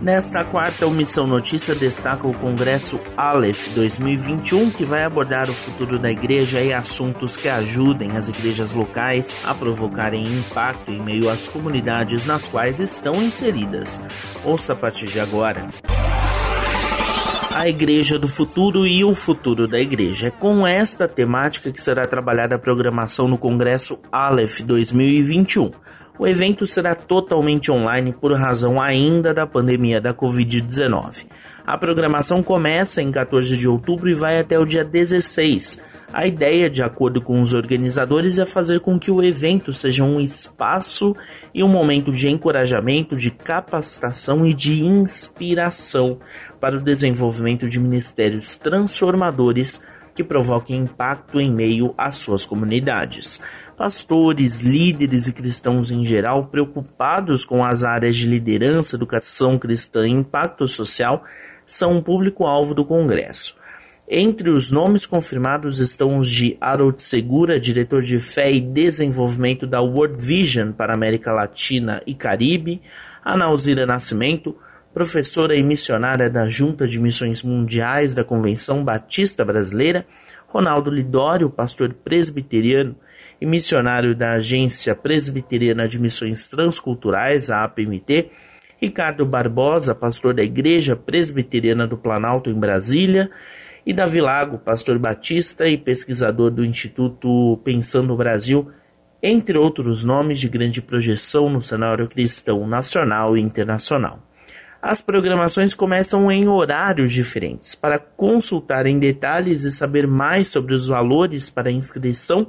Nesta quarta, o Missão Notícia destaca o Congresso Aleph 2021, que vai abordar o futuro da igreja e assuntos que ajudem as igrejas locais a provocarem impacto em meio às comunidades nas quais estão inseridas. Ouça a partir de agora a Igreja do Futuro e o futuro da Igreja. É com esta temática que será trabalhada a programação no Congresso Aleph 2021. O evento será totalmente online por razão ainda da pandemia da Covid-19. A programação começa em 14 de outubro e vai até o dia 16. A ideia, de acordo com os organizadores, é fazer com que o evento seja um espaço e um momento de encorajamento, de capacitação e de inspiração para o desenvolvimento de ministérios transformadores que provoquem impacto em meio às suas comunidades. Pastores, líderes e cristãos em geral preocupados com as áreas de liderança, educação cristã e impacto social são um público-alvo do Congresso. Entre os nomes confirmados estão os de Harold Segura, diretor de fé e desenvolvimento da World Vision para América Latina e Caribe, Analzira Nascimento, professora e missionária da Junta de Missões Mundiais da Convenção Batista Brasileira, Ronaldo Lidório, pastor presbiteriano e missionário da Agência Presbiteriana de Missões Transculturais, a APMT, Ricardo Barbosa, pastor da Igreja Presbiteriana do Planalto em Brasília, e Davi Lago, pastor batista e pesquisador do Instituto Pensando Brasil, entre outros nomes de grande projeção no cenário cristão nacional e internacional. As programações começam em horários diferentes. Para consultar em detalhes e saber mais sobre os valores para inscrição,